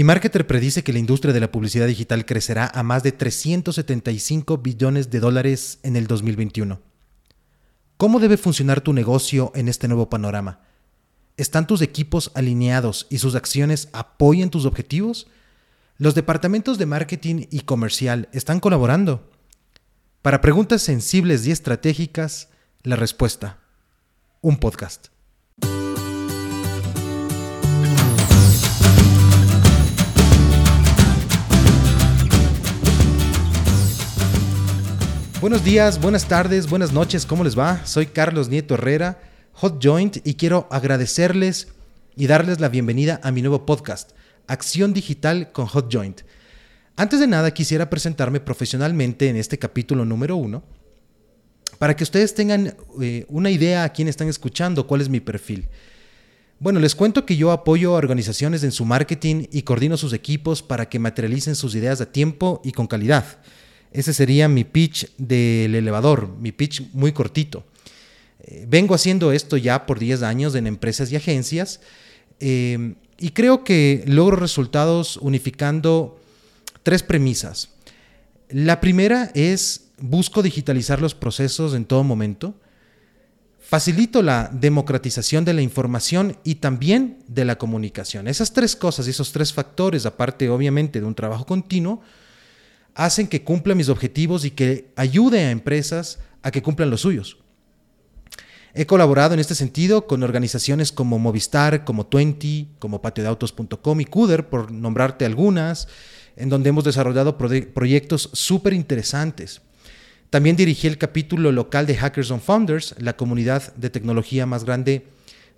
eMarketer predice que la industria de la publicidad digital crecerá a más de 375 billones de dólares en el 2021. ¿Cómo debe funcionar tu negocio en este nuevo panorama? ¿Están tus equipos alineados y sus acciones apoyan tus objetivos? ¿Los departamentos de marketing y comercial están colaborando? Para preguntas sensibles y estratégicas, la respuesta. Un podcast. Buenos días, buenas tardes, buenas noches, ¿cómo les va? Soy Carlos Nieto Herrera, Hot Joint, y quiero agradecerles y darles la bienvenida a mi nuevo podcast, Acción Digital con Hot Joint. Antes de nada, quisiera presentarme profesionalmente en este capítulo número uno, para que ustedes tengan eh, una idea a quién están escuchando, cuál es mi perfil. Bueno, les cuento que yo apoyo a organizaciones en su marketing y coordino sus equipos para que materialicen sus ideas a tiempo y con calidad. Ese sería mi pitch del elevador, mi pitch muy cortito. Eh, vengo haciendo esto ya por 10 años en empresas y agencias eh, y creo que logro resultados unificando tres premisas. La primera es busco digitalizar los procesos en todo momento. Facilito la democratización de la información y también de la comunicación. Esas tres cosas, esos tres factores, aparte obviamente de un trabajo continuo, hacen que cumpla mis objetivos y que ayude a empresas a que cumplan los suyos. He colaborado en este sentido con organizaciones como Movistar, como Twenty, como patiodeautos.com y Cuder, por nombrarte algunas, en donde hemos desarrollado proyectos súper interesantes. También dirigí el capítulo local de Hackers on Founders, la comunidad de tecnología más grande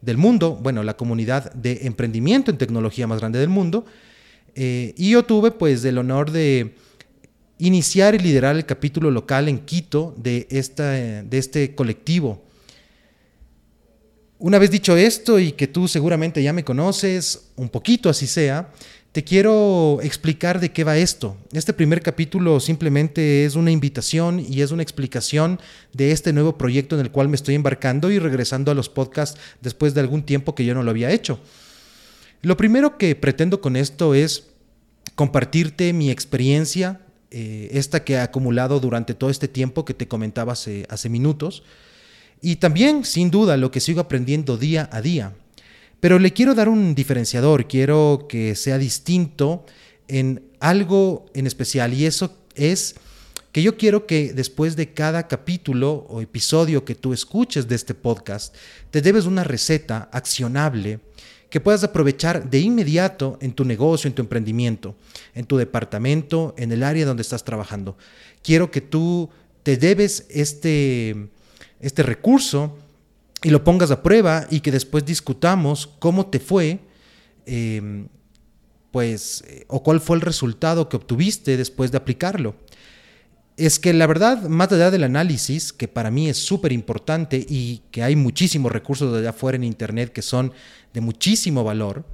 del mundo, bueno, la comunidad de emprendimiento en tecnología más grande del mundo. Eh, y yo tuve pues el honor de iniciar y liderar el capítulo local en Quito de, de este colectivo. Una vez dicho esto y que tú seguramente ya me conoces, un poquito así sea, te quiero explicar de qué va esto. Este primer capítulo simplemente es una invitación y es una explicación de este nuevo proyecto en el cual me estoy embarcando y regresando a los podcasts después de algún tiempo que yo no lo había hecho. Lo primero que pretendo con esto es compartirte mi experiencia, eh, esta que ha acumulado durante todo este tiempo que te comentaba hace, hace minutos. Y también, sin duda, lo que sigo aprendiendo día a día. Pero le quiero dar un diferenciador, quiero que sea distinto en algo en especial. Y eso es que yo quiero que después de cada capítulo o episodio que tú escuches de este podcast, te debes una receta accionable que puedas aprovechar de inmediato en tu negocio, en tu emprendimiento, en tu departamento, en el área donde estás trabajando. Quiero que tú te debes este, este recurso y lo pongas a prueba y que después discutamos cómo te fue, em, pues, o cuál fue el resultado que obtuviste después de aplicarlo es que la verdad, más allá del análisis, que para mí es súper importante y que hay muchísimos recursos de allá afuera en Internet que son de muchísimo valor,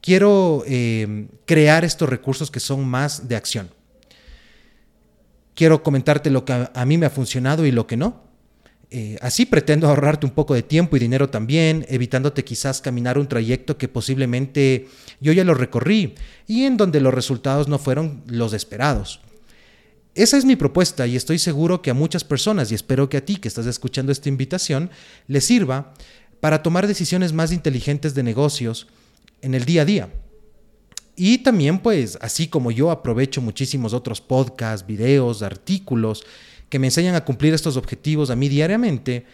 quiero eh, crear estos recursos que son más de acción. Quiero comentarte lo que a, mí me ha funcionado y lo que no. Eh, así pretendo ahorrarte un poco de tiempo y dinero también, evitándote quizás caminar un trayecto que posiblemente yo ya lo recorrí y en donde los resultados no fueron los esperados. Esa es mi propuesta y estoy seguro que a muchas personas, y espero que a ti que estás escuchando esta invitación, le sirva para tomar decisiones más inteligentes de negocios en el día a día. Y también, pues, así como yo aprovecho muchísimos otros podcasts, videos, artículos que me enseñan a cumplir estos objetivos a mí diariamente,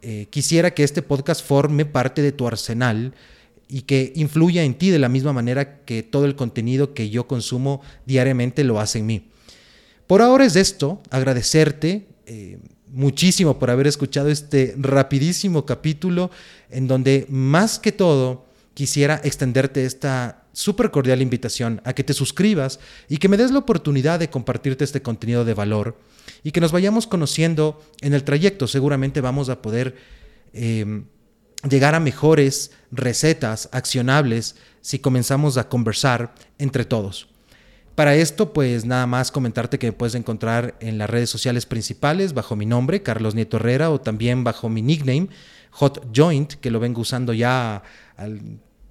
eh, quisiera que este podcast forme parte de tu arsenal y que influya en ti de la misma manera que todo el contenido que yo consumo diariamente lo hace en mí. Por ahora es esto, agradecerte eh, muchísimo por haber escuchado este rapidísimo capítulo en donde más que todo quisiera extenderte esta súper cordial invitación a que te suscribas y que me des la oportunidad de compartirte este contenido de valor y que nos vayamos conociendo en el trayecto. Seguramente vamos a poder eh, llegar a mejores recetas accionables si comenzamos a conversar entre todos. Para esto, pues nada más comentarte que me puedes encontrar en las redes sociales principales bajo mi nombre, Carlos Nieto Herrera, o también bajo mi nickname, Hot Joint, que lo vengo usando ya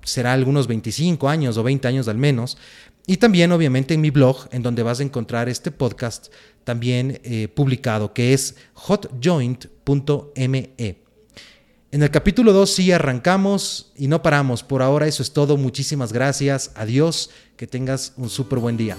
será algunos 25 años o 20 años al menos. Y también obviamente en mi blog, en donde vas a encontrar este podcast también eh, publicado, que es hotjoint.me. En el capítulo 2 sí arrancamos y no paramos. Por ahora eso es todo. Muchísimas gracias. Adiós. Que tengas un súper buen día.